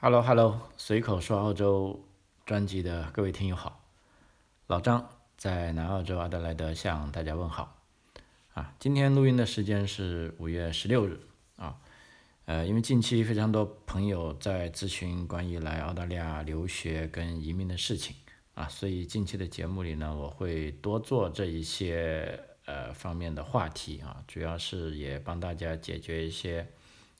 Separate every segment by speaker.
Speaker 1: Hello Hello，随口说澳洲专辑的各位听友好，老张在南澳洲阿德莱德向大家问好啊。今天录音的时间是五月十六日啊，呃，因为近期非常多朋友在咨询关于来澳大利亚留学跟移民的事情啊，所以近期的节目里呢，我会多做这一些呃方面的话题啊，主要是也帮大家解决一些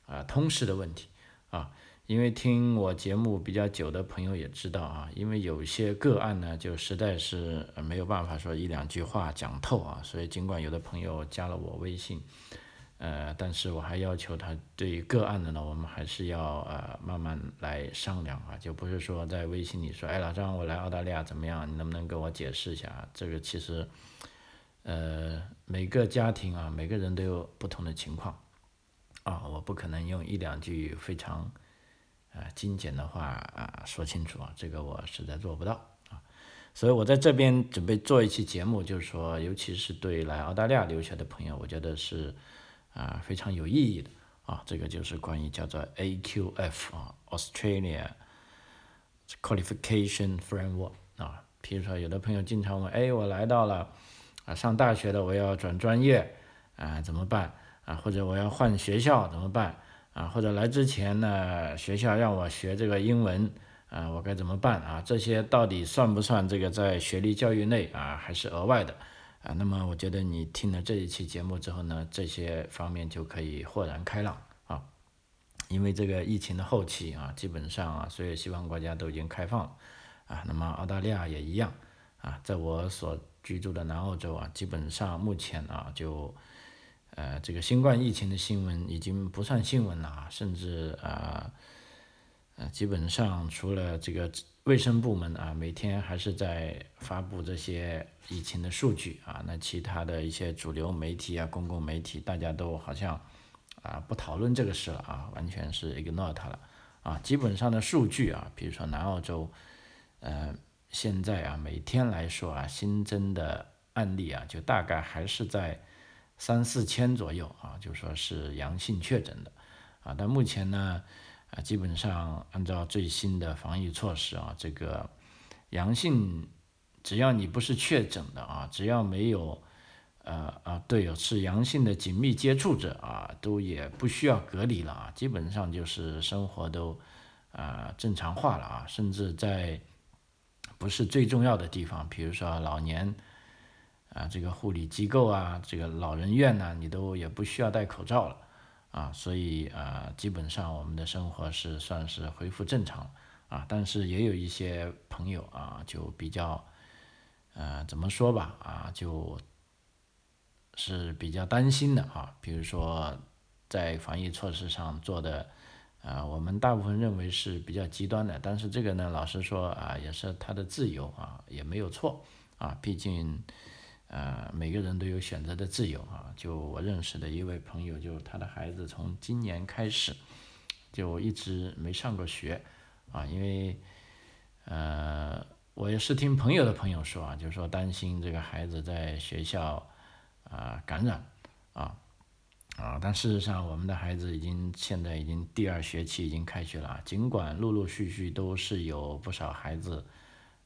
Speaker 1: 啊通识的问题啊。因为听我节目比较久的朋友也知道啊，因为有些个案呢，就实在是没有办法说一两句话讲透啊，所以尽管有的朋友加了我微信，呃，但是我还要求他对于个案的呢，我们还是要呃慢慢来商量啊，就不是说在微信里说，哎，老张，我来澳大利亚怎么样？你能不能给我解释一下？这个其实，呃，每个家庭啊，每个人都有不同的情况啊，我不可能用一两句非常。啊，精简的话啊，说清楚啊，这个我实在做不到啊，所以我在这边准备做一期节目，就是说，尤其是对来澳大利亚留学的朋友，我觉得是啊非常有意义的啊，这个就是关于叫做 AQF 啊，Australia Qualification Framework 啊，比如说有的朋友经常问，哎，我来到了啊上大学的，我要转专业啊怎么办？啊，或者我要换学校怎么办？啊，或者来之前呢，学校让我学这个英文，啊，我该怎么办啊？这些到底算不算这个在学历教育内啊，还是额外的？啊，那么我觉得你听了这一期节目之后呢，这些方面就可以豁然开朗啊。因为这个疫情的后期啊，基本上啊，所有西方国家都已经开放了啊，那么澳大利亚也一样啊，在我所居住的南澳洲啊，基本上目前啊就。呃，这个新冠疫情的新闻已经不算新闻了啊，甚至啊，呃，基本上除了这个卫生部门啊，每天还是在发布这些疫情的数据啊，那其他的一些主流媒体啊、公共媒体，大家都好像啊不讨论这个事了啊，完全是 ignore 它了啊。基本上的数据啊，比如说南澳洲，呃，现在啊每天来说啊，新增的案例啊，就大概还是在。三四千左右啊，就说是阳性确诊的，啊，但目前呢，啊，基本上按照最新的防疫措施啊，这个阳性，只要你不是确诊的啊，只要没有，呃啊，对，是阳性的紧密接触者啊，都也不需要隔离了啊，基本上就是生活都啊正常化了啊，甚至在不是最重要的地方，比如说老年。啊，这个护理机构啊，这个老人院呢，你都也不需要戴口罩了，啊，所以啊，基本上我们的生活是算是恢复正常，啊，但是也有一些朋友啊，就比较，呃，怎么说吧，啊，就是比较担心的啊，比如说在防疫措施上做的，啊，我们大部分认为是比较极端的，但是这个呢，老实说啊，也是他的自由啊，也没有错，啊，毕竟。呃，每个人都有选择的自由啊。就我认识的一位朋友，就他的孩子从今年开始就一直没上过学啊，因为呃，我也是听朋友的朋友说啊，就是说担心这个孩子在学校啊感染啊啊，但事实上我们的孩子已经现在已经第二学期已经开学了，尽管陆陆续续都是有不少孩子。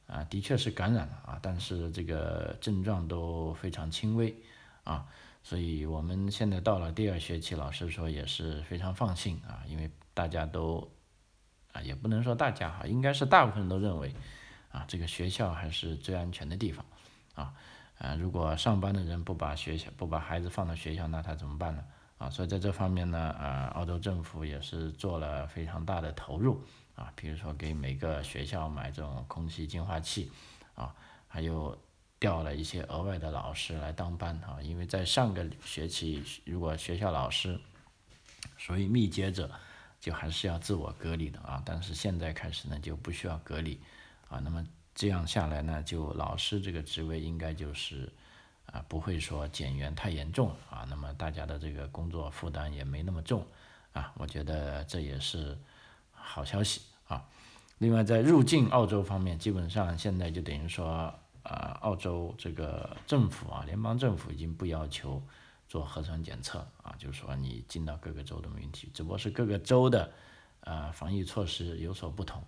Speaker 1: 啊，的确是感染了啊，但是这个症状都非常轻微啊，所以我们现在到了第二学期，老师说也是非常放心啊，因为大家都啊，也不能说大家哈，应该是大部分都认为啊，这个学校还是最安全的地方啊，啊，如果上班的人不把学校不把孩子放到学校，那他怎么办呢？啊，所以在这方面呢，啊，澳洲政府也是做了非常大的投入。啊，比如说给每个学校买这种空气净化器，啊，还有调了一些额外的老师来当班啊，因为在上个学期，如果学校老师属于密接者，就还是要自我隔离的啊，但是现在开始呢就不需要隔离，啊，那么这样下来呢，就老师这个职位应该就是啊不会说减员太严重啊，那么大家的这个工作负担也没那么重啊，我觉得这也是。好消息啊！另外，在入境澳洲方面，基本上现在就等于说，呃，澳洲这个政府啊，联邦政府已经不要求做核酸检测啊，就是说你进到各个州都没问题，只不过是各个州的呃防疫措施有所不同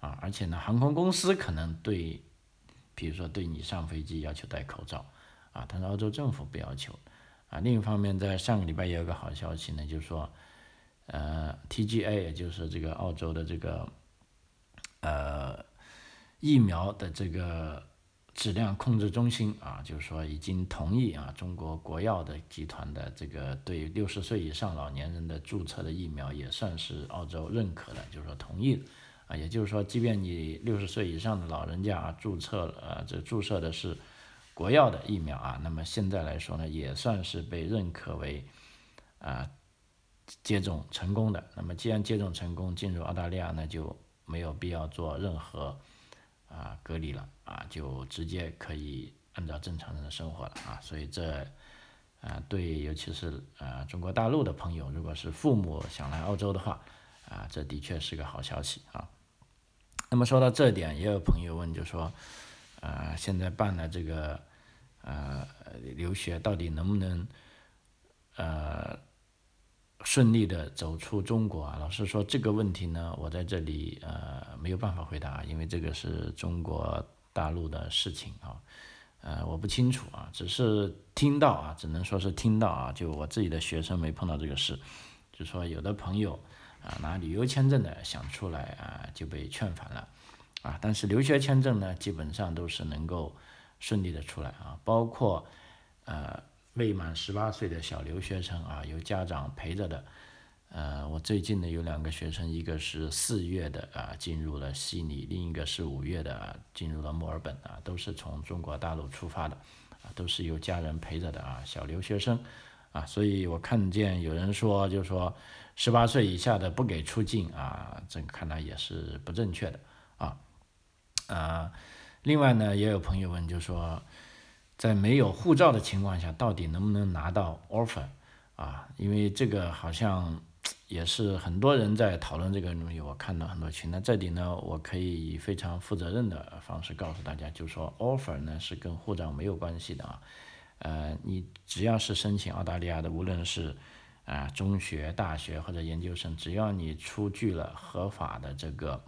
Speaker 1: 啊，而且呢，航空公司可能对，比如说对你上飞机要求戴口罩啊，但是澳洲政府不要求啊。另一方面，在上个礼拜也有个好消息呢，就是说，呃，TGA 也就是这个澳洲的这个呃疫苗的这个。质量控制中心啊，就是说已经同意啊，中国国药的集团的这个对六十岁以上老年人的注册的疫苗也算是澳洲认可的，就是说同意啊，也就是说，即便你六十岁以上的老人家啊注册了呃这注射的是国药的疫苗啊，那么现在来说呢，也算是被认可为啊接种成功的。那么既然接种成功，进入澳大利亚呢就没有必要做任何。啊，隔离了啊，就直接可以按照正常人的生活了啊，所以这啊，对，尤其是啊中国大陆的朋友，如果是父母想来澳洲的话，啊，这的确是个好消息啊。那么说到这点，也有朋友问，就说，啊，现在办了这个呃留学，到底能不能呃？顺利的走出中国啊，老实说这个问题呢，我在这里呃没有办法回答，因为这个是中国大陆的事情啊，呃我不清楚啊，只是听到啊，只能说是听到啊，就我自己的学生没碰到这个事，就说有的朋友啊拿旅游签证的想出来啊就被劝返了啊，但是留学签证呢基本上都是能够顺利的出来啊，包括呃。未满十八岁的小留学生啊，有家长陪着的。呃，我最近呢有两个学生，一个是四月的啊进入了悉尼，另一个是五月的进入了墨尔本啊，都是从中国大陆出发的，啊，都是有家人陪着的啊，小留学生啊，所以我看见有人说，就说十八岁以下的不给出境啊，这看来也是不正确的啊。啊，另外呢，也有朋友问，就说。在没有护照的情况下，到底能不能拿到 offer 啊？因为这个好像也是很多人在讨论这个东西。我看到很多群，那这里呢，我可以以非常负责任的方式告诉大家，就是说 offer 呢是跟护照没有关系的啊。呃，你只要是申请澳大利亚的，无论是啊中学、大学或者研究生，只要你出具了合法的这个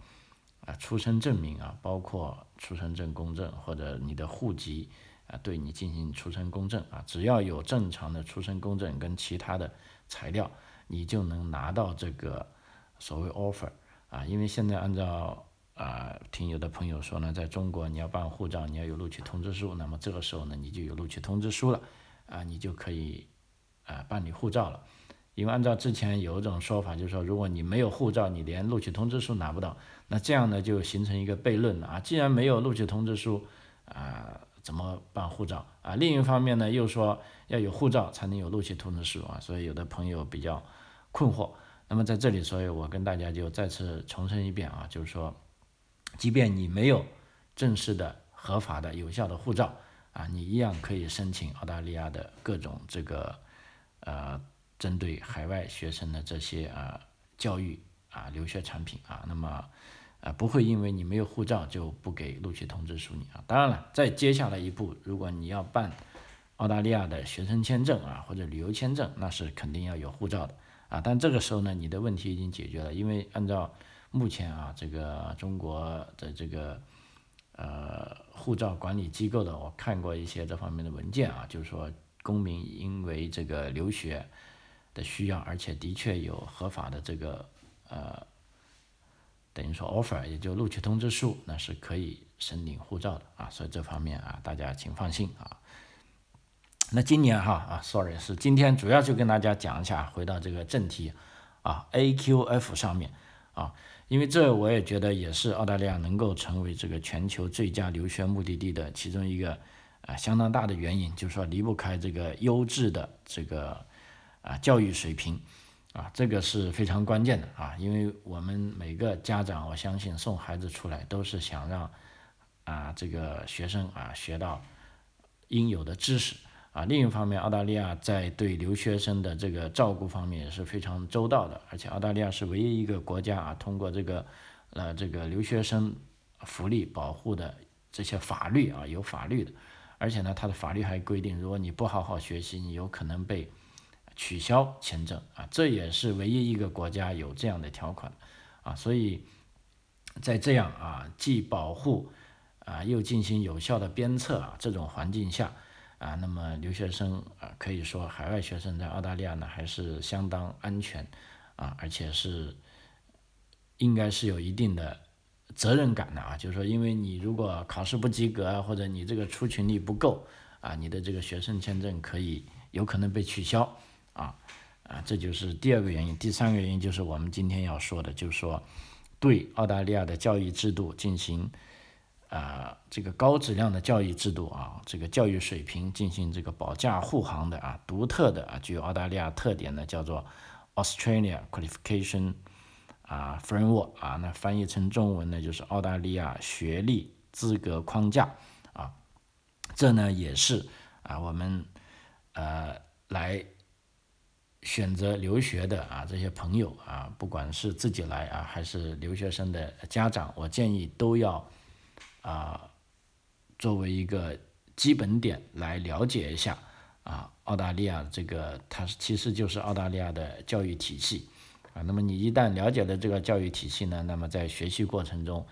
Speaker 1: 啊出生证明啊，包括出生证公证或者你的户籍。啊，对你进行出生公证啊，只要有正常的出生公证跟其他的材料，你就能拿到这个所谓 offer 啊。因为现在按照啊，听有的朋友说呢，在中国你要办护照，你要有录取通知书，那么这个时候呢，你就有录取通知书了啊，你就可以啊办理护照了。因为按照之前有一种说法，就是说如果你没有护照，你连录取通知书拿不到，那这样呢就形成一个悖论了啊。既然没有录取通知书啊。怎么办护照啊？另一方面呢，又说要有护照才能有录取通知书啊，所以有的朋友比较困惑。那么在这里，所以我跟大家就再次重申一遍啊，就是说，即便你没有正式的、合法的、有效的护照啊，你一样可以申请澳大利亚的各种这个呃，针对海外学生的这些啊教育啊留学产品啊，那么。啊，不会因为你没有护照就不给录取通知书你啊。当然了，再接下来一步，如果你要办澳大利亚的学生签证啊，或者旅游签证，那是肯定要有护照的啊。但这个时候呢，你的问题已经解决了，因为按照目前啊，这个中国的这个呃护照管理机构的，我看过一些这方面的文件啊，就是说公民因为这个留学的需要，而且的确有合法的这个呃。等于说 offer 也就录取通知书，那是可以申领护照的啊，所以这方面啊，大家请放心啊。那今年哈啊，sorry 是今天主要就跟大家讲一下，回到这个正题啊，AQF 上面啊，因为这我也觉得也是澳大利亚能够成为这个全球最佳留学目的地的其中一个啊相当大的原因，就是说离不开这个优质的这个啊教育水平。啊，这个是非常关键的啊，因为我们每个家长，我相信送孩子出来都是想让啊这个学生啊学到应有的知识啊。另一方面，澳大利亚在对留学生的这个照顾方面也是非常周到的，而且澳大利亚是唯一一个国家啊，通过这个呃这个留学生福利保护的这些法律啊，有法律的，而且呢，它的法律还规定，如果你不好好学习，你有可能被。取消签证啊，这也是唯一一个国家有这样的条款啊，所以在这样啊既保护啊又进行有效的鞭策啊这种环境下啊，那么留学生啊可以说海外学生在澳大利亚呢还是相当安全啊，而且是应该是有一定的责任感的啊，就是说因为你如果考试不及格啊，或者你这个出勤率不够啊，你的这个学生签证可以有可能被取消啊。啊，这就是第二个原因。第三个原因就是我们今天要说的，就是说对澳大利亚的教育制度进行啊这个高质量的教育制度啊，这个教育水平进行这个保驾护航的啊，独特的啊具有澳大利亚特点的叫做 Australia Qualification 啊 Framework 啊，那翻译成中文呢就是澳大利亚学历资格框架啊，这呢也是啊我们呃来。选择留学的啊，这些朋友啊，不管是自己来啊，还是留学生的家长，我建议都要啊，作为一个基本点来了解一下啊，澳大利亚这个它其实就是澳大利亚的教育体系啊。那么你一旦了解了这个教育体系呢，那么在学习过程中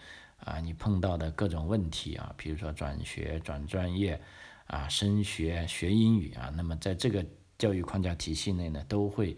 Speaker 1: 啊，你碰到的各种问题啊，比如说转学、转专业啊、升学、学英语啊，那么在这个教育框架体系内呢，都会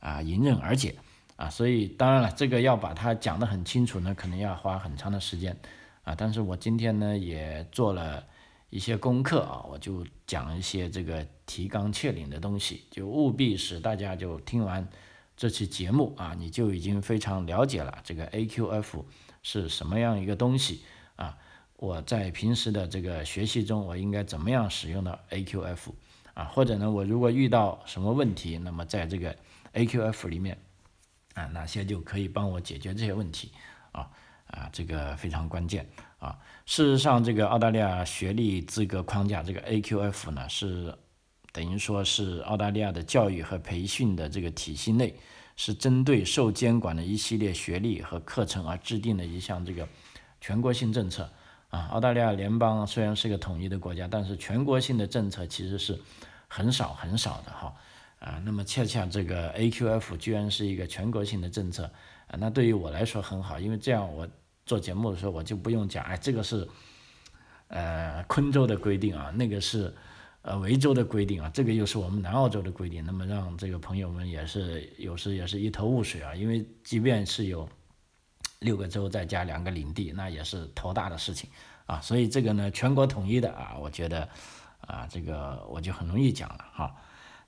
Speaker 1: 啊迎刃而解啊，所以当然了，这个要把它讲得很清楚呢，可能要花很长的时间啊。但是我今天呢也做了一些功课啊，我就讲一些这个提纲挈领的东西，就务必使大家就听完这期节目啊，你就已经非常了解了这个 AQF 是什么样一个东西啊。我在平时的这个学习中，我应该怎么样使用到 AQF？啊，或者呢，我如果遇到什么问题，那么在这个 AQF 里面，啊，哪些就可以帮我解决这些问题，啊啊，这个非常关键啊。事实上，这个澳大利亚学历资格框架这个 AQF 呢，是等于说是澳大利亚的教育和培训的这个体系内，是针对受监管的一系列学历和课程而制定的一项这个全国性政策。啊，澳大利亚联邦虽然是个统一的国家，但是全国性的政策其实是很少很少的哈。啊，那么恰恰这个 AQF 居然是一个全国性的政策，啊，那对于我来说很好，因为这样我做节目的时候我就不用讲，哎，这个是呃昆州的规定啊，那个是呃维州的规定啊，这个又是我们南澳洲的规定，那么让这个朋友们也是有时也是一头雾水啊，因为即便是有。六个州再加两个领地，那也是头大的事情啊！所以这个呢，全国统一的啊，我觉得啊，这个我就很容易讲了哈。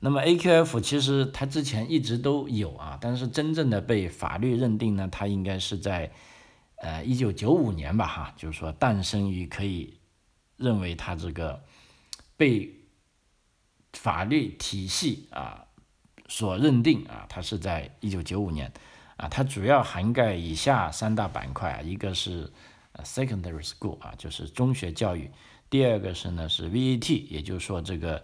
Speaker 1: 那么 AQF 其实它之前一直都有啊，但是真正的被法律认定呢，它应该是在呃一九九五年吧哈，就是说诞生于可以认为它这个被法律体系啊所认定啊，它是在一九九五年。啊，它主要涵盖以下三大板块啊，一个是 secondary school 啊，就是中学教育；第二个是呢是 VET，也就是说这个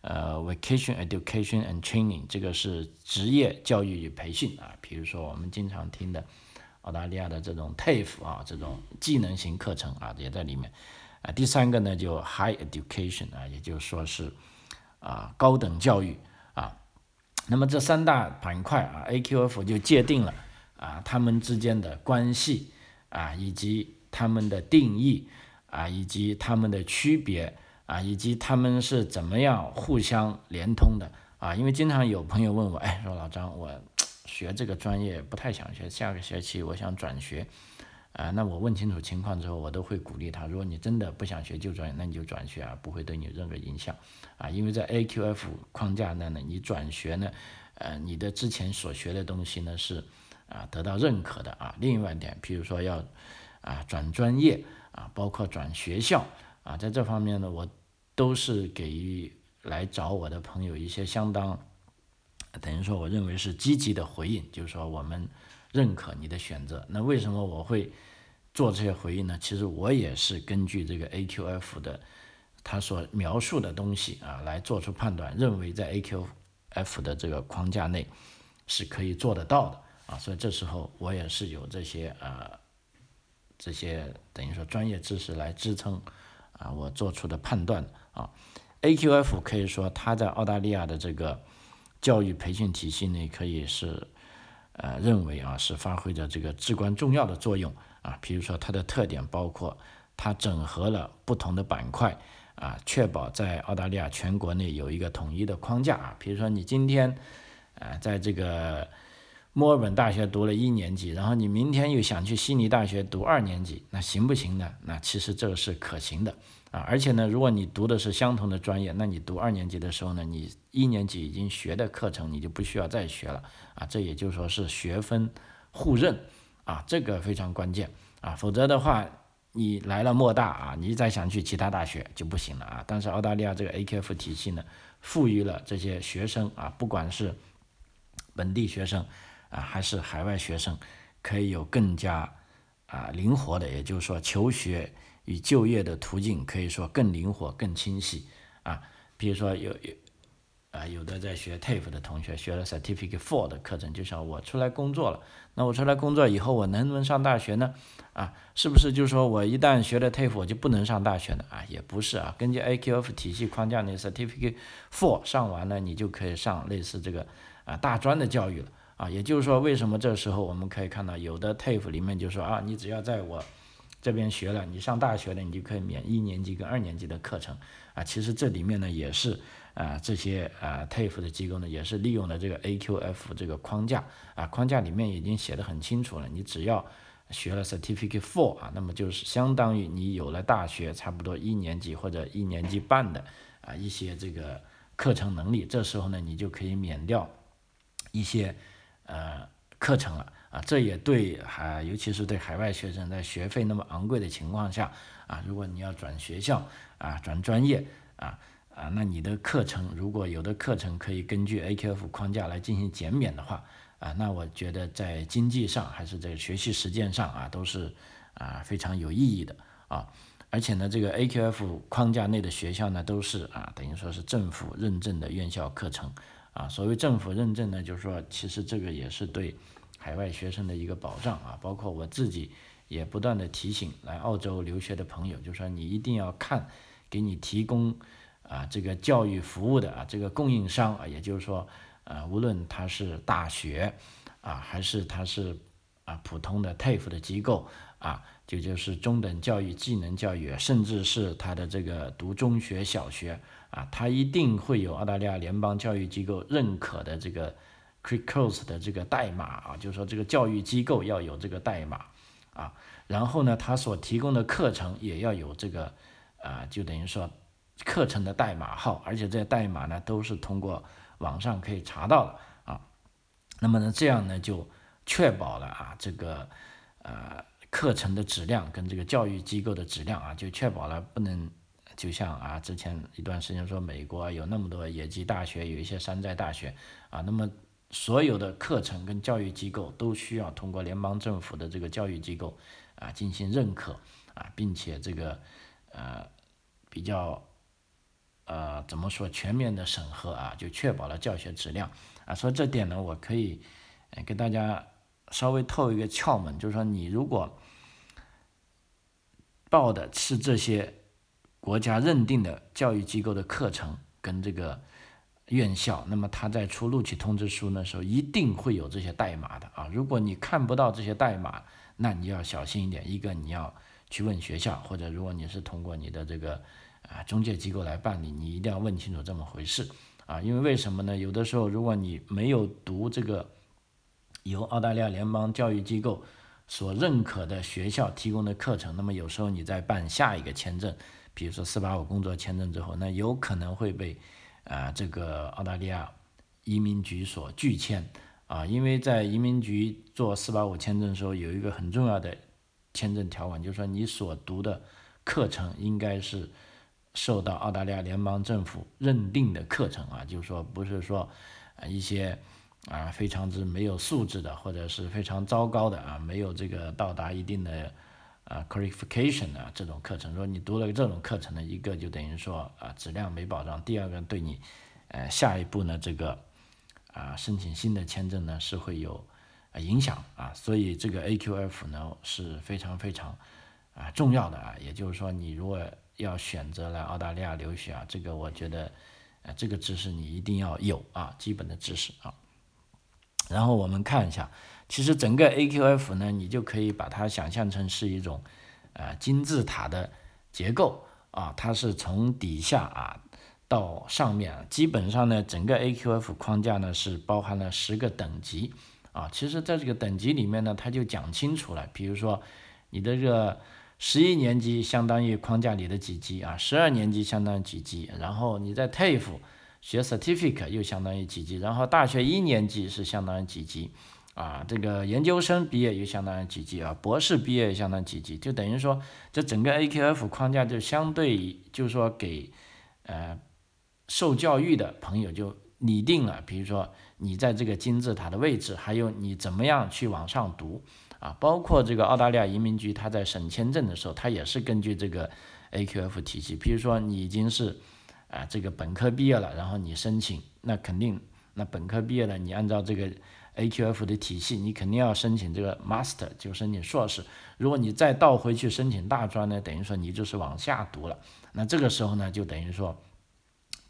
Speaker 1: 呃 vocation education and training，这个是职业教育与培训啊，比如说我们经常听的澳大利亚的这种 TAFE 啊，这种技能型课程啊也在里面啊。第三个呢就 high education 啊，也就是说是啊高等教育啊。那么这三大板块啊，AQF 就界定了啊，他们之间的关系啊，以及他们的定义啊，以及他们的区别啊，以及他们是怎么样互相连通的啊。因为经常有朋友问我，哎，说老张，我学这个专业不太想学，下个学期我想转学。啊，那我问清楚情况之后，我都会鼓励他。如果你真的不想学旧专业，那你就转学啊，不会对你有任何影响啊。因为在 AQF 框架内呢，你转学呢，呃，你的之前所学的东西呢是啊得到认可的啊。另外一点，比如说要啊转专业啊，包括转学校啊，在这方面呢，我都是给予来找我的朋友一些相当等于说我认为是积极的回应，就是说我们。认可你的选择，那为什么我会做这些回应呢？其实我也是根据这个 AQF 的他所描述的东西啊来做出判断，认为在 AQF 的这个框架内是可以做得到的啊，所以这时候我也是有这些呃这些等于说专业知识来支撑啊我做出的判断啊，AQF 可以说它在澳大利亚的这个教育培训体系内可以是。呃认为啊是发挥着这个至关重要的作用啊。比如说它的特点包括它整合了不同的板块啊，确保在澳大利亚全国内有一个统一的框架啊。比如说你今天啊在这个墨尔本大学读了一年级，然后你明天又想去悉尼大学读二年级，那行不行呢？那其实这个是可行的啊。而且呢，如果你读的是相同的专业，那你读二年级的时候呢，你一年级已经学的课程你就不需要再学了啊。这也就是说是学分互认啊，这个非常关键啊。否则的话，你来了墨大啊，你再想去其他大学就不行了啊。但是澳大利亚这个 AQF 体系呢，赋予了这些学生啊，不管是本地学生。啊，还是海外学生可以有更加啊灵活的，也就是说，求学与就业的途径可以说更灵活、更清晰啊。比如说有有啊，有的在学 TAFE 的同学学了 Certificate Four 的课程，就像我出来工作了，那我出来工作以后，我能不能上大学呢？啊，是不是就是说我一旦学了 TAFE，我就不能上大学呢？啊，也不是啊，根据 AQF 体系框架，那 Certificate Four 上完了，你就可以上类似这个啊大专的教育了。啊，也就是说，为什么这时候我们可以看到有的 TAFE 里面就说啊，你只要在我这边学了，你上大学了，你就可以免一年级跟二年级的课程啊。其实这里面呢，也是啊，这些啊 TAFE 的机构呢，也是利用了这个 AQF 这个框架啊，框架里面已经写的很清楚了，你只要学了 Certificate Four 啊，那么就是相当于你有了大学差不多一年级或者一年级半的啊一些这个课程能力，这时候呢，你就可以免掉一些。呃，课程了啊，这也对海，尤其是对海外学生，在学费那么昂贵的情况下啊，如果你要转学校啊，转专业啊啊，那你的课程如果有的课程可以根据 AQF 框架来进行减免的话啊，那我觉得在经济上还是在学习实践上啊，都是啊非常有意义的啊。而且呢，这个 AQF 框架内的学校呢，都是啊，等于说是政府认证的院校课程。啊，所谓政府认证呢，就是说，其实这个也是对海外学生的一个保障啊。包括我自己也不断的提醒来澳洲留学的朋友，就是说你一定要看给你提供啊这个教育服务的啊这个供应商啊，也就是说，呃，无论他是大学啊，还是他是啊普通的 TAFE 的机构啊，就就是中等教育、技能教育，甚至是他的这个读中学、小学。啊，他一定会有澳大利亚联邦教育机构认可的这个 c r i c o s 的这个代码啊，就是说这个教育机构要有这个代码啊，然后呢，他所提供的课程也要有这个啊，就等于说课程的代码号，而且这些代码呢都是通过网上可以查到的啊，那么呢，这样呢就确保了啊这个呃课程的质量跟这个教育机构的质量啊，就确保了不能。就像啊，之前一段时间说美国有那么多野鸡大学，有一些山寨大学啊，那么所有的课程跟教育机构都需要通过联邦政府的这个教育机构啊进行认可啊，并且这个呃比较呃怎么说全面的审核啊，就确保了教学质量啊。所以这点呢，我可以给大家稍微透一个窍门，就是说你如果报的是这些。国家认定的教育机构的课程跟这个院校，那么他在出录取通知书的时候，一定会有这些代码的啊。如果你看不到这些代码，那你要小心一点。一个你要去问学校，或者如果你是通过你的这个啊中介机构来办理，你一定要问清楚这么回事啊。因为为什么呢？有的时候如果你没有读这个由澳大利亚联邦教育机构所认可的学校提供的课程，那么有时候你在办下一个签证。比如说四八五工作签证之后，那有可能会被啊这个澳大利亚移民局所拒签啊，因为在移民局做四八五签证的时候，有一个很重要的签证条款，就是说你所读的课程应该是受到澳大利亚联邦政府认定的课程啊，就是说不是说啊一些啊非常之没有素质的或者是非常糟糕的啊，没有这个到达一定的。啊，qualification 啊，这种课程，说你读了这种课程呢，一个就等于说啊，质量没保障；第二个对你，呃，下一步呢，这个啊，申请新的签证呢是会有影响啊。所以这个 AQF 呢是非常非常啊重要的啊。也就是说，你如果要选择来澳大利亚留学啊，这个我觉得，呃，这个知识你一定要有啊，基本的知识啊。然后我们看一下，其实整个 AQF 呢，你就可以把它想象成是一种呃金字塔的结构啊，它是从底下啊到上面，基本上呢，整个 AQF 框架呢是包含了十个等级啊。其实在这个等级里面呢，它就讲清楚了，比如说你的这个十一年级相当于框架里的几级啊，十二年级相当于几级，然后你在 TAFE。学 certificate 又相当于几级，然后大学一年级是相当于几级，啊，这个研究生毕业又相当于几级啊，博士毕业相当于几级，就等于说这整个 AQF 框架就相对就是说给呃受教育的朋友就拟定了，比如说你在这个金字塔的位置，还有你怎么样去往上读啊，包括这个澳大利亚移民局他在审签证的时候，他也是根据这个 AQF 体系，比如说你已经是。啊，这个本科毕业了，然后你申请，那肯定，那本科毕业了，你按照这个 AQF 的体系，你肯定要申请这个 Master，就申请硕士。如果你再倒回去申请大专呢，等于说你就是往下读了。那这个时候呢，就等于说，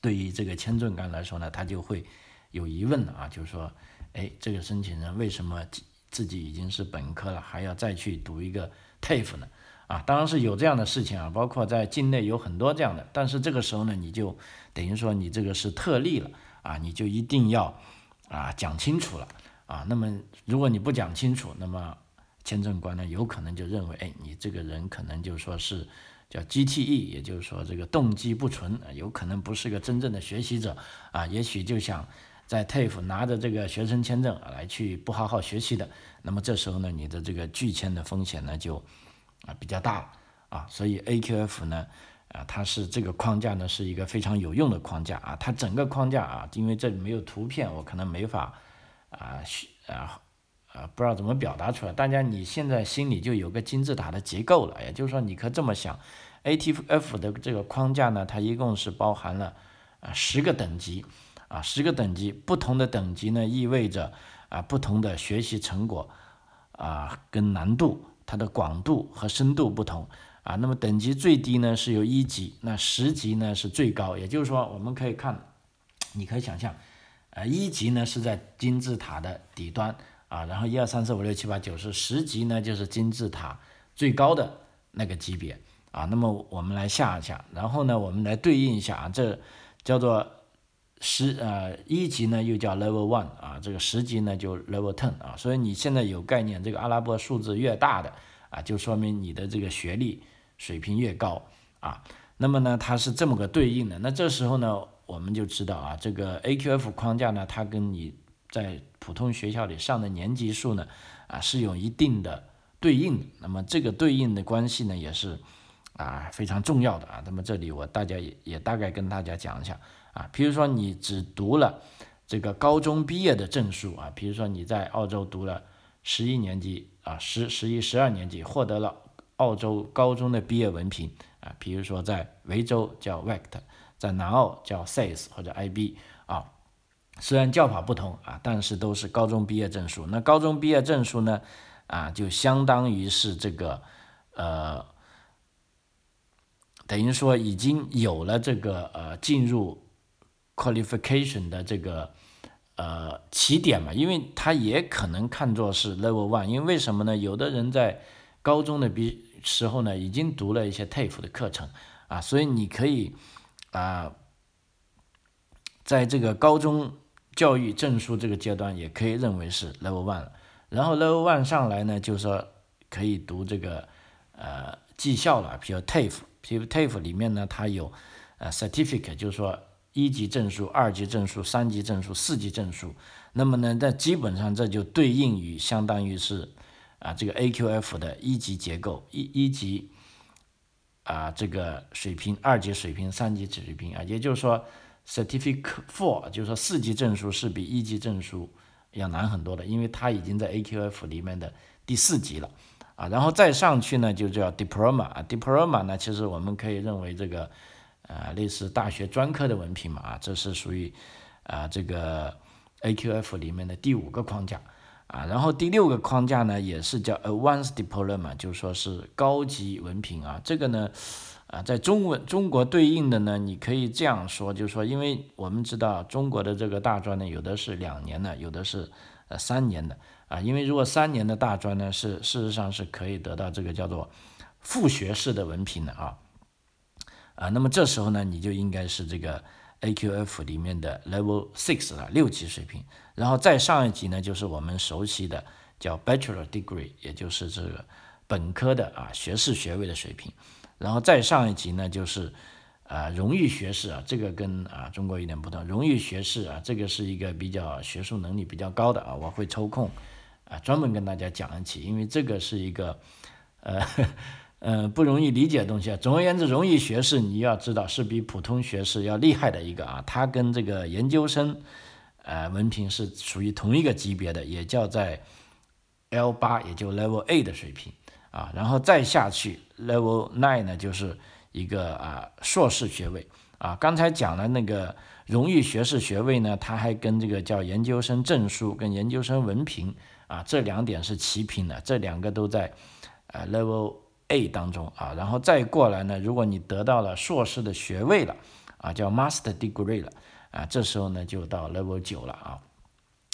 Speaker 1: 对于这个签证官来说呢，他就会有疑问了啊，就是说，哎，这个申请人为什么自己已经是本科了，还要再去读一个 TAFE 呢？啊，当然是有这样的事情啊，包括在境内有很多这样的，但是这个时候呢，你就等于说你这个是特例了啊，你就一定要啊讲清楚了啊。那么如果你不讲清楚，那么签证官呢有可能就认为，哎，你这个人可能就说是叫 GTE，也就是说这个动机不纯，有可能不是个真正的学习者啊，也许就想在 TAFE 拿着这个学生签证来去不好好学习的，那么这时候呢，你的这个拒签的风险呢就。啊，比较大啊，所以 AQF 呢，啊，它是这个框架呢，是一个非常有用的框架啊。它整个框架啊，因为这里没有图片，我可能没法啊，啊啊，不知道怎么表达出来。大家你现在心里就有个金字塔的结构了，也就是说，你可这么想，ATF 的这个框架呢，它一共是包含了啊十个等级啊，十个等级，不同的等级呢，意味着啊不同的学习成果啊跟难度。它的广度和深度不同啊，那么等级最低呢是有一级，那十级呢是最高，也就是说我们可以看，你可以想象，呃一级呢是在金字塔的底端啊，然后一二三四五六七八九十，十级呢就是金字塔最高的那个级别啊，那么我们来下一下，然后呢我们来对应一下啊，这叫做。十呃一级呢又叫 level one 啊，这个十级呢就 level ten 啊，所以你现在有概念，这个阿拉伯数字越大的啊，就说明你的这个学历水平越高啊。那么呢，它是这么个对应的。那这时候呢，我们就知道啊，这个 AQF 框架呢，它跟你在普通学校里上的年级数呢啊是有一定的对应。那么这个对应的关系呢，也是啊非常重要的啊。那么这里我大家也也大概跟大家讲一下。啊，比如说你只读了这个高中毕业的证书啊，比如说你在澳洲读了十一年级啊，十十一十二年级获得了澳洲高中的毕业文凭啊，比如说在维州叫 VET，在南澳叫 SAYS 或者 IB 啊，虽然叫法不同啊，但是都是高中毕业证书。那高中毕业证书呢，啊，就相当于是这个呃，等于说已经有了这个呃进入。Qualification 的这个呃起点嘛，因为他也可能看作是 level one，因为为什么呢？有的人在高中的比时候呢，已经读了一些 TAFE 的课程啊，所以你可以啊，在这个高中教育证书这个阶段，也可以认为是 level one 了。然后 level one 上来呢，就是说可以读这个呃技校了，比如 TAFE，比如 TAFE 里面呢，它有呃 certificate，就是说。一级证书、二级证书、三级证书、四级证书，那么呢，这基本上这就对应于相当于是啊这个 AQF 的一级结构，一一级啊这个水平，二级水平，三级水平。啊，也就是说 Certificate Four，就是说四级证书是比一级证书要难很多的，因为它已经在 AQF 里面的第四级了。啊，然后再上去呢就叫 Diploma 啊，Diploma 呢其实我们可以认为这个。啊，类似大学专科的文凭嘛，啊，这是属于啊这个 AQF 里面的第五个框架啊，然后第六个框架呢，也是叫 Advanced Diploma，就说是高级文凭啊，这个呢啊在中文中国对应的呢，你可以这样说，就是说，因为我们知道中国的这个大专呢，有的是两年的，有的是呃三年的啊，因为如果三年的大专呢，是事实上是可以得到这个叫做副学士的文凭的啊啊，那么这时候呢，你就应该是这个 AQF 里面的 Level Six 啊六级水平，然后再上一级呢，就是我们熟悉的叫 Bachelor Degree，也就是这个本科的啊学士学位的水平，然后再上一级呢，就是啊荣誉学士啊，这个跟啊中国有点不同，荣誉学士啊，这个是一个比较学术能力比较高的啊，我会抽空啊专门跟大家讲一起，因为这个是一个呃。嗯，不容易理解的东西啊。总而言之，荣誉学士你要知道是比普通学士要厉害的一个啊。它跟这个研究生，呃，文凭是属于同一个级别的，也叫在 L 八，也就 Level A 的水平啊。然后再下去 Level Nine 呢，就是一个啊硕士学位啊。刚才讲了那个荣誉学士学位呢，它还跟这个叫研究生证书跟研究生文凭啊这两点是齐平的，这两个都在呃 Level。A 当中啊，然后再过来呢，如果你得到了硕士的学位了啊，叫 Master Degree 了啊，这时候呢就到 Level 九了啊，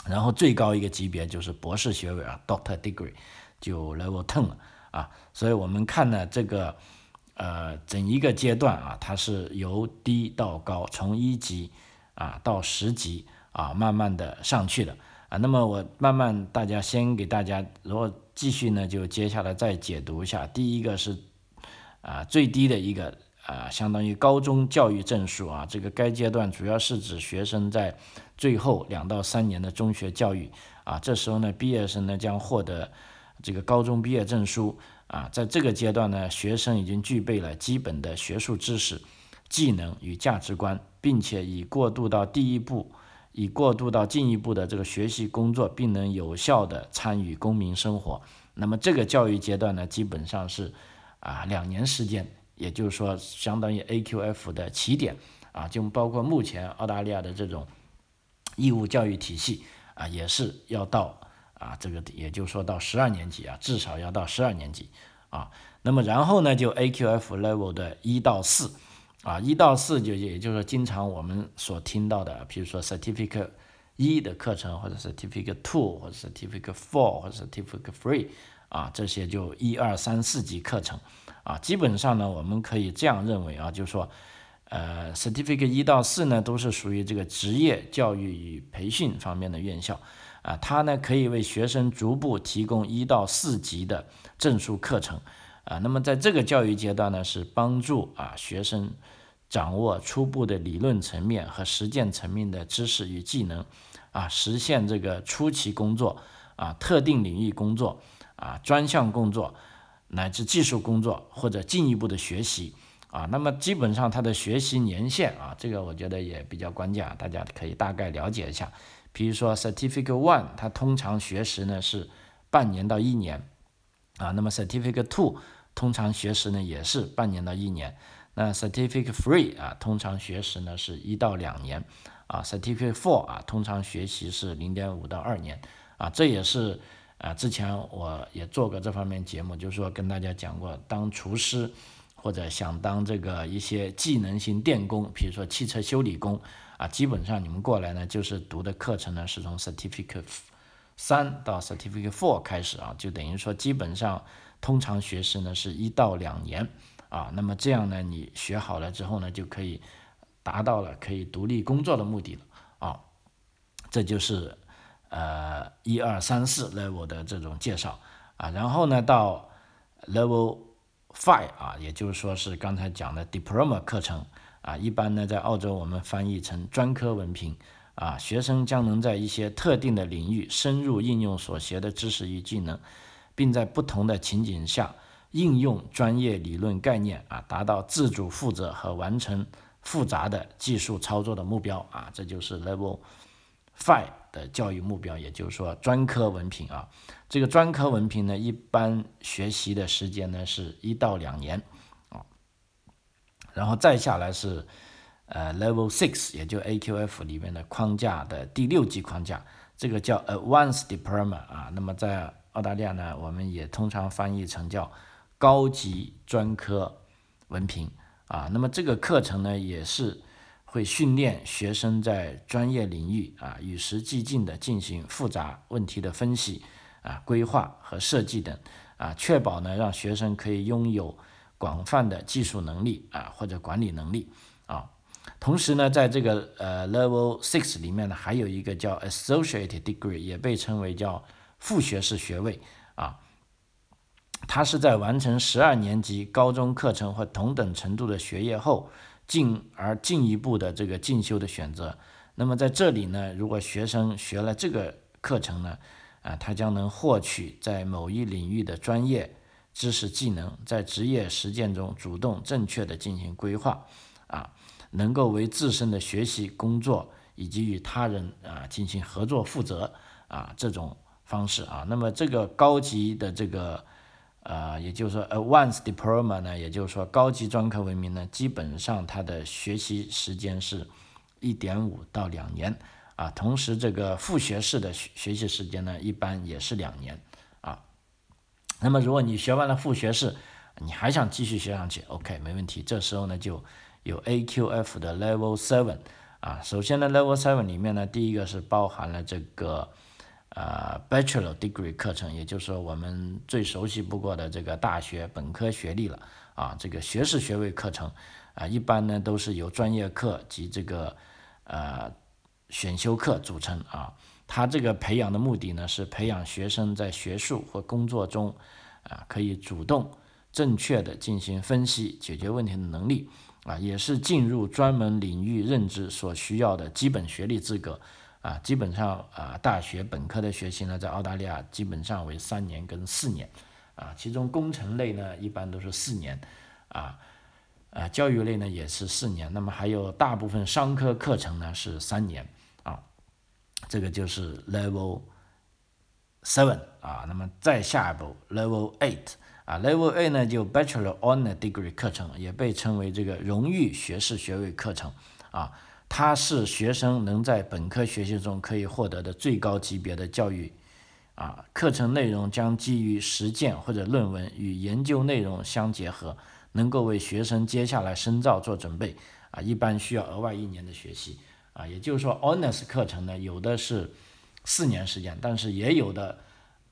Speaker 1: 然后最高一个级别就是博士学位啊，Doctor Degree 就 Level Ten 了啊，所以我们看呢这个呃整一个阶段啊，它是由低到高，从一级啊到十级啊慢慢的上去的啊，那么我慢慢大家先给大家如果。继续呢，就接下来再解读一下。第一个是啊最低的一个啊，相当于高中教育证书啊。这个该阶段主要是指学生在最后两到三年的中学教育啊。这时候呢，毕业生呢将获得这个高中毕业证书啊。在这个阶段呢，学生已经具备了基本的学术知识、技能与价值观，并且已过渡到第一步。以过渡到进一步的这个学习工作，并能有效的参与公民生活。那么这个教育阶段呢，基本上是啊两年时间，也就是说相当于 AQF 的起点啊，就包括目前澳大利亚的这种义务教育体系啊，也是要到啊这个，也就是说到十二年级啊，至少要到十二年级啊。那么然后呢，就 AQF level 的一到四。啊，一到四就也就是说，经常我们所听到的，比如说 Certificate 一的课程，或者 Certificate Two，或者 Certificate Four，或者 Certificate Three，啊，这些就一二三四级课程，啊，基本上呢，我们可以这样认为啊，就是说，呃，Certificate 一到四呢，都是属于这个职业教育与培训方面的院校，啊，它呢可以为学生逐步提供一到四级的证书课程，啊，那么在这个教育阶段呢，是帮助啊学生。掌握初步的理论层面和实践层面的知识与技能，啊，实现这个初期工作，啊，特定领域工作，啊，专项工作，乃至技术工作或者进一步的学习，啊，那么基本上它的学习年限，啊，这个我觉得也比较关键啊，大家可以大概了解一下。比如说 Certificate One，它通常学时呢是半年到一年，啊，那么 Certificate Two 通常学时呢也是半年到一年。那 certificate three 啊，通常学时呢是一到两年，啊，certificate four 啊，通常学习是零点五到二年，啊，这也是啊，之前我也做过这方面节目，就是说跟大家讲过，当厨师或者想当这个一些技能型电工，比如说汽车修理工，啊，基本上你们过来呢，就是读的课程呢是从 certificate 三到 certificate four 开始啊，就等于说基本上通常学时呢是一到两年。啊，那么这样呢，你学好了之后呢，就可以达到了可以独立工作的目的了啊。这就是呃一二三四 level 的这种介绍啊。然后呢，到 level five 啊，也就是说是刚才讲的 diploma 课程啊。一般呢，在澳洲我们翻译成专科文凭啊。学生将能在一些特定的领域深入应用所学的知识与技能，并在不同的情景下。应用专业理论概念啊，达到自主负责和完成复杂的技术操作的目标啊，这就是 Level Five 的教育目标，也就是说专科文凭啊。这个专科文凭呢，一般学习的时间呢是一到两年啊。然后再下来是呃 Level Six，也就 AQF 里面的框架的第六级框架，这个叫 Advanced Diploma 啊。那么在澳大利亚呢，我们也通常翻译成叫高级专科文凭啊，那么这个课程呢，也是会训练学生在专业领域啊与时俱进的进行复杂问题的分析啊规划和设计等啊，确保呢让学生可以拥有广泛的技术能力啊或者管理能力啊。同时呢，在这个呃 Level Six 里面呢，还有一个叫 Associate Degree，也被称为叫副学士学位他。是在完成十二年级高中课程或同等程度的学业后，进而进一步的这个进修的选择。那么在这里呢，如果学生学了这个课程呢，啊，他将能获取在某一领域的专业知识技能，在职业实践中主动正确的进行规划，啊。能够为自身的学习、工作以及与他人啊进行合作负责啊这种方式啊，那么这个高级的这个呃，也就是说 advanced diploma 呢，也就是说高级专科文凭呢，基本上它的学习时间是一点五到两年啊，同时这个副学士的学学习时间呢，一般也是两年啊。那么如果你学完了副学士，你还想继续学上去，OK，没问题，这时候呢就。有 AQF 的 Level Seven 啊，首先呢，Level Seven 里面呢，第一个是包含了这个呃 Bachelor Degree 课程，也就是说我们最熟悉不过的这个大学本科学历了啊，这个学士学位课程啊，一般呢都是由专业课及这个呃选修课组成啊，它这个培养的目的呢是培养学生在学术或工作中啊可以主动正确的进行分析解决问题的能力。啊，也是进入专门领域任职所需要的基本学历资格，啊，基本上啊，大学本科的学习呢，在澳大利亚基本上为三年跟四年，啊，其中工程类呢一般都是四年，啊，啊，教育类呢也是四年，那么还有大部分商科课程呢是三年，啊，这个就是 Level Seven 啊，那么再下一步 Level Eight。啊，Level A 呢就 Bachelor Honor Degree 课程，也被称为这个荣誉学士学位课程。啊，它是学生能在本科学习中可以获得的最高级别的教育。啊，课程内容将基于实践或者论文与研究内容相结合，能够为学生接下来深造做准备。啊，一般需要额外一年的学习。啊，也就是说，Honors 课程呢，有的是四年时间，但是也有的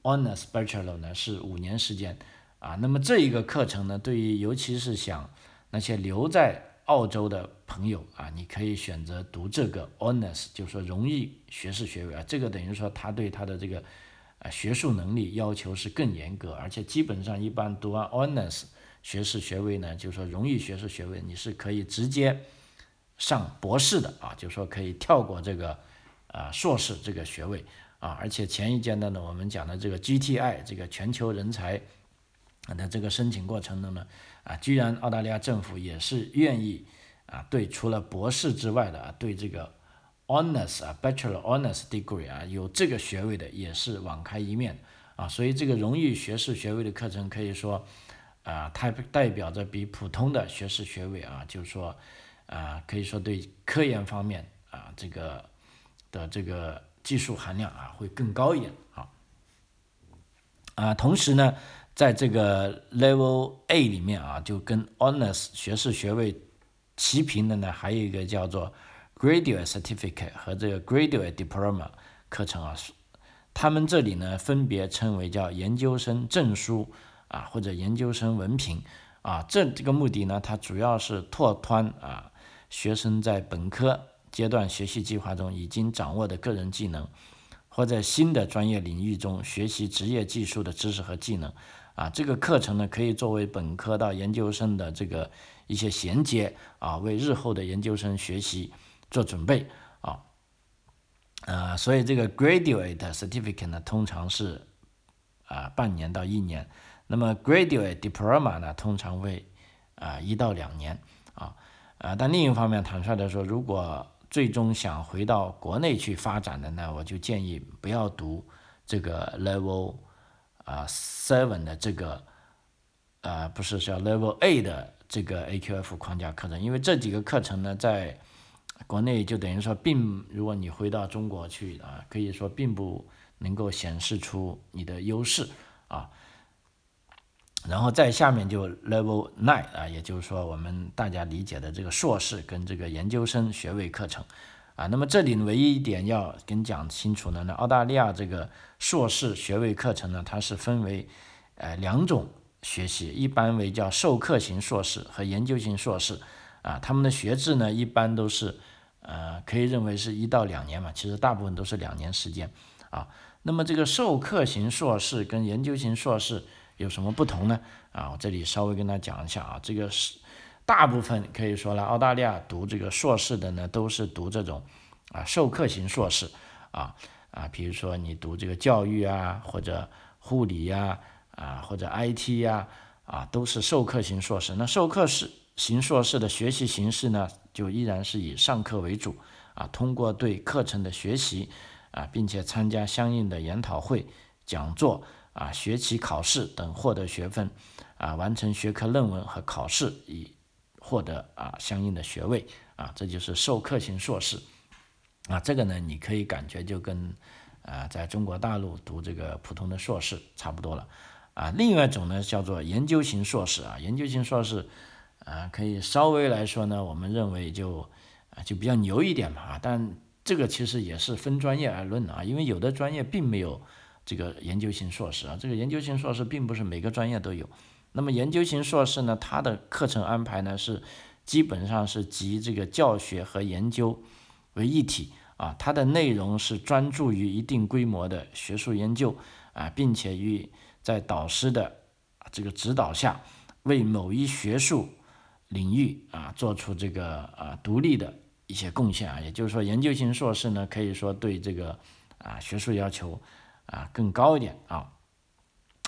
Speaker 1: Honors Bachelor 呢是五年时间。啊，那么这一个课程呢，对于尤其是想那些留在澳洲的朋友啊，你可以选择读这个 Honors，就是说荣誉学士学位啊。这个等于说他对他的这个啊学术能力要求是更严格，而且基本上一般读完 Honors 学士学位呢，就是说荣誉学士学位，你是可以直接上博士的啊，就是说可以跳过这个啊硕士这个学位啊。而且前一阶段呢，我们讲的这个 GTI 这个全球人才。那这个申请过程中呢，啊，居然澳大利亚政府也是愿意啊，对除了博士之外的啊，对这个 honors 啊，bachelor honors degree 啊，有这个学位的也是网开一面啊，所以这个荣誉学士学位的课程可以说啊，它代表着比普通的学士学位啊，就是说啊，可以说对科研方面啊，这个的这个技术含量啊，会更高一点啊，啊，同时呢。在这个 Level A 里面啊，就跟 Honors 学士学位齐平的呢，还有一个叫做 Graduate Certificate 和这个 Graduate Diploma 课程啊，他们这里呢分别称为叫研究生证书啊或者研究生文凭啊，这这个目的呢，它主要是拓宽啊学生在本科阶段学习计划中已经掌握的个人技能，或在新的专业领域中学习职业技术的知识和技能。啊，这个课程呢，可以作为本科到研究生的这个一些衔接啊，为日后的研究生学习做准备啊。呃，所以这个 graduate certificate 呢，通常是啊半年到一年，那么 graduate diploma 呢，通常为啊一到两年啊。呃，但另一方面，坦率的说，如果最终想回到国内去发展的呢，我就建议不要读这个 level。啊，seven 的这个，啊，不是叫 level A 的这个 AQF 框架课程，因为这几个课程呢，在国内就等于说，并如果你回到中国去啊，可以说并不能够显示出你的优势啊。然后在下面就 Level Nine 啊，也就是说我们大家理解的这个硕士跟这个研究生学位课程啊。那么这里唯一一点要跟讲清楚的呢，澳大利亚这个硕士学位课程呢，它是分为呃两种学习，一般为叫授课型硕士和研究型硕士啊。他们的学制呢，一般都是呃可以认为是一到两年嘛，其实大部分都是两年时间啊。那么这个授课型硕士跟研究型硕士。有什么不同呢？啊，我这里稍微跟他讲一下啊，这个是大部分可以说呢，澳大利亚读这个硕士的呢，都是读这种啊授课型硕士啊啊，比如说你读这个教育啊，或者护理呀啊，或者 IT 呀啊，都是授课型硕士。那授课式型硕士的学习形式呢，就依然是以上课为主啊，通过对课程的学习啊，并且参加相应的研讨会、讲座。啊，学期考试等获得学分，啊，完成学科论文和考试以获得啊相应的学位，啊，这就是授课型硕士，啊，这个呢，你可以感觉就跟啊在中国大陆读这个普通的硕士差不多了，啊，另外一种呢叫做研究型硕士，啊，研究型硕士，啊，可以稍微来说呢，我们认为就啊就比较牛一点嘛，啊，但这个其实也是分专业而论的啊，因为有的专业并没有。这个研究型硕士啊，这个研究型硕士并不是每个专业都有。那么研究型硕士呢，它的课程安排呢是基本上是集这个教学和研究为一体啊，它的内容是专注于一定规模的学术研究啊，并且与在导师的这个指导下，为某一学术领域啊做出这个啊独立的一些贡献啊。也就是说，研究型硕士呢，可以说对这个啊学术要求。啊，更高一点啊，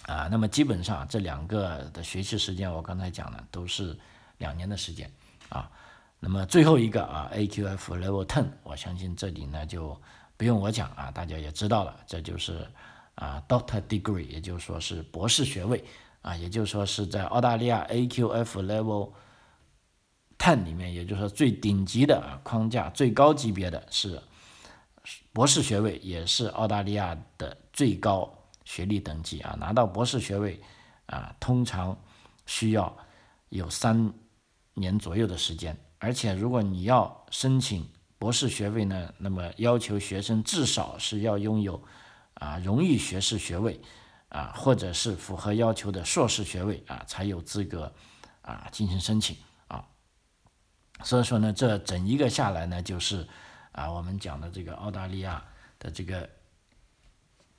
Speaker 1: 啊，那么基本上这两个的学习时间，我刚才讲了都是两年的时间啊。那么最后一个啊，AQF Level Ten，我相信这里呢就不用我讲啊，大家也知道了，这就是啊 Doctor Degree，也就是说是博士学位啊，也就是说是在澳大利亚 AQF Level Ten 里面，也就是说最顶级的啊框架、最高级别的是。博士学位也是澳大利亚的最高学历等级啊，拿到博士学位啊，通常需要有三年左右的时间，而且如果你要申请博士学位呢，那么要求学生至少是要拥有啊荣誉学士学位啊，或者是符合要求的硕士学位啊，才有资格啊进行申请啊。所以说呢，这整一个下来呢，就是。啊，我们讲的这个澳大利亚的这个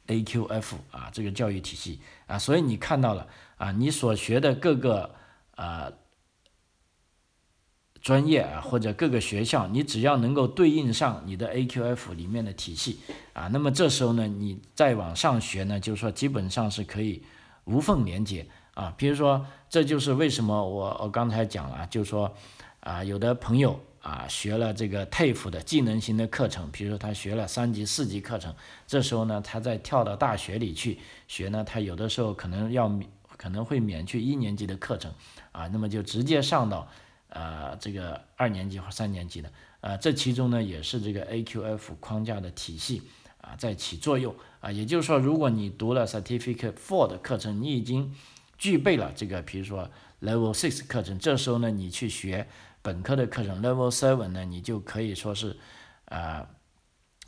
Speaker 1: AQF 啊，这个教育体系啊，所以你看到了啊，你所学的各个啊专业啊，或者各个学校，你只要能够对应上你的 AQF 里面的体系啊，那么这时候呢，你再往上学呢，就是说基本上是可以无缝连接啊。比如说，这就是为什么我我刚才讲了，就是说啊，有的朋友。啊，学了这个 TAFE 的技能型的课程，比如说他学了三级、四级课程，这时候呢，他再跳到大学里去学呢，他有的时候可能要免，可能会免去一年级的课程，啊，那么就直接上到呃这个二年级或三年级的，呃，这其中呢也是这个 AQF 框架的体系啊在起作用啊，也就是说，如果你读了 Certificate Four 的课程，你已经具备了这个，比如说 Level Six 课程，这时候呢，你去学。本科的课程 Level Seven 呢，你就可以说是，呃，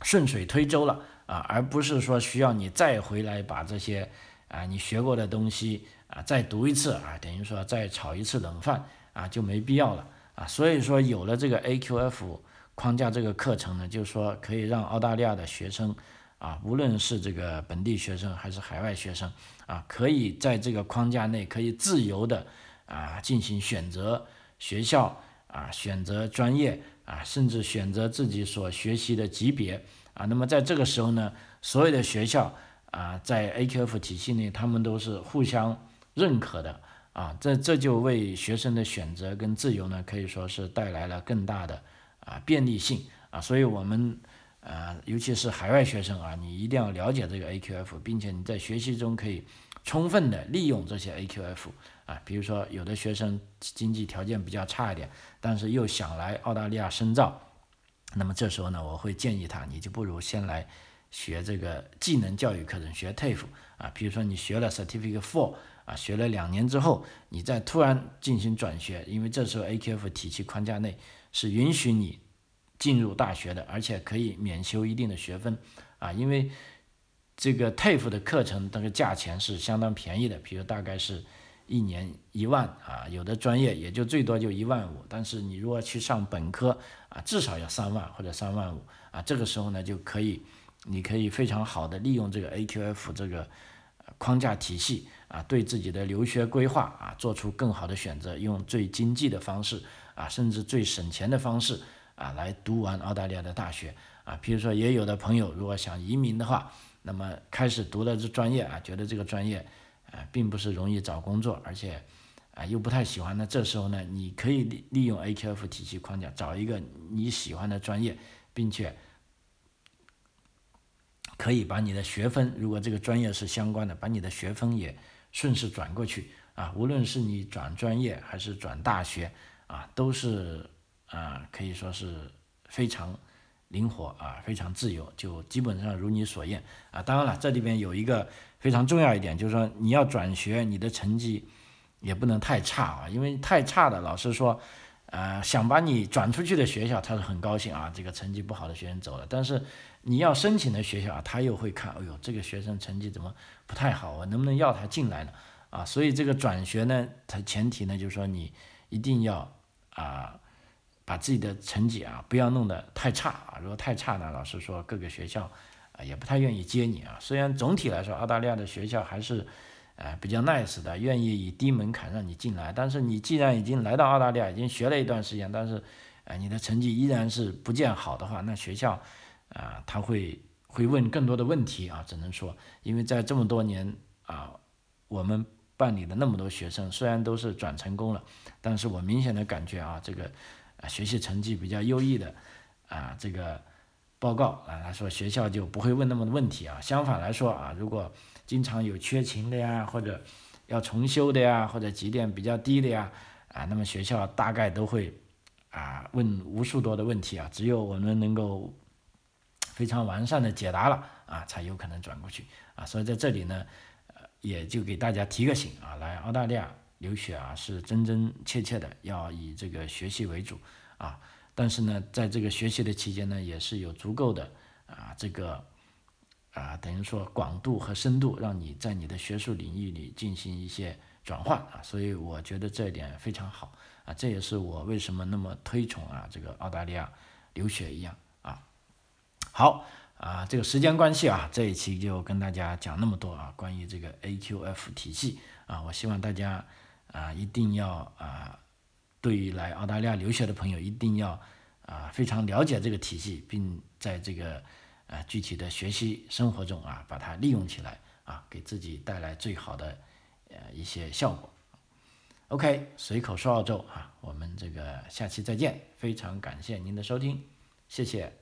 Speaker 1: 顺水推舟了啊，而不是说需要你再回来把这些啊你学过的东西啊再读一次啊，等于说再炒一次冷饭啊就没必要了啊。所以说有了这个 AQF 框架这个课程呢，就是说可以让澳大利亚的学生啊，无论是这个本地学生还是海外学生啊，可以在这个框架内可以自由的啊进行选择学校。啊，选择专业啊，甚至选择自己所学习的级别啊。那么在这个时候呢，所有的学校啊，在 AQF 体系内，他们都是互相认可的啊。这这就为学生的选择跟自由呢，可以说是带来了更大的啊便利性啊。所以，我们啊，尤其是海外学生啊，你一定要了解这个 AQF，并且你在学习中可以充分的利用这些 AQF。啊，比如说有的学生经济条件比较差一点，但是又想来澳大利亚深造，那么这时候呢，我会建议他，你就不如先来学这个技能教育课程，学 TAFE 啊。比如说你学了 Certificate Four 啊，学了两年之后，你再突然进行转学，因为这时候 AQF 体系框架内是允许你进入大学的，而且可以免修一定的学分啊，因为这个 TAFE 的课程这个价钱是相当便宜的，比如大概是一年一万啊，有的专业也就最多就一万五，但是你如果去上本科啊，至少要三万或者三万五啊，这个时候呢就可以，你可以非常好的利用这个 AQF 这个框架体系。啊，对自己的留学规划啊，做出更好的选择，用最经济的方式啊，甚至最省钱的方式啊，来读完澳大利亚的大学啊。比如说，也有的朋友如果想移民的话，那么开始读了这专业啊，觉得这个专业啊，并不是容易找工作，而且啊又不太喜欢。那这时候呢，你可以利利用 AQF 体系框架找一个你喜欢的专业，并且。可以把你的学分，如果这个专业是相关的，把你的学分也顺势转过去啊。无论是你转专业还是转大学啊，都是啊，可以说是非常灵活啊，非常自由，就基本上如你所愿啊。当然了，这里边有一个非常重要一点，就是说你要转学，你的成绩也不能太差啊，因为太差的，老师说。呃，想把你转出去的学校，他是很高兴啊，这个成绩不好的学生走了。但是你要申请的学校啊，他又会看，哎呦，这个学生成绩怎么不太好我能不能要他进来呢？啊，所以这个转学呢，它前提呢就是说你一定要啊，把自己的成绩啊不要弄得太差啊。如果太差呢，老师说各个学校也不太愿意接你啊。虽然总体来说，澳大利亚的学校还是。呃，比较 nice 的，愿意以低门槛让你进来。但是你既然已经来到澳大利亚，已经学了一段时间，但是，呃，你的成绩依然是不见好的话，那学校，啊，他会会问更多的问题啊。只能说，因为在这么多年啊，我们办理的那么多学生，虽然都是转成功了，但是我明显的感觉啊，这个，啊，学习成绩比较优异的，啊，这个报告啊，他说学校就不会问那么多问题啊。相反来说啊，如果经常有缺勤的呀，或者要重修的呀，或者绩点比较低的呀，啊，那么学校大概都会啊问无数多的问题啊，只有我们能够非常完善的解答了啊，才有可能转过去啊。所以在这里呢，也就给大家提个醒啊，来澳大利亚留学啊，是真真切切的要以这个学习为主啊。但是呢，在这个学习的期间呢，也是有足够的啊这个。啊，等于说广度和深度，让你在你的学术领域里进行一些转换啊，所以我觉得这一点非常好啊，这也是我为什么那么推崇啊这个澳大利亚留学一样啊。好啊，这个时间关系啊，这一期就跟大家讲那么多啊，关于这个 AQF 体系啊，我希望大家啊一定要啊，对于来澳大利亚留学的朋友一定要啊非常了解这个体系，并在这个。啊，具体的学习生活中啊，把它利用起来啊，给自己带来最好的呃一些效果。OK，随口说澳洲啊，我们这个下期再见，非常感谢您的收听，谢谢。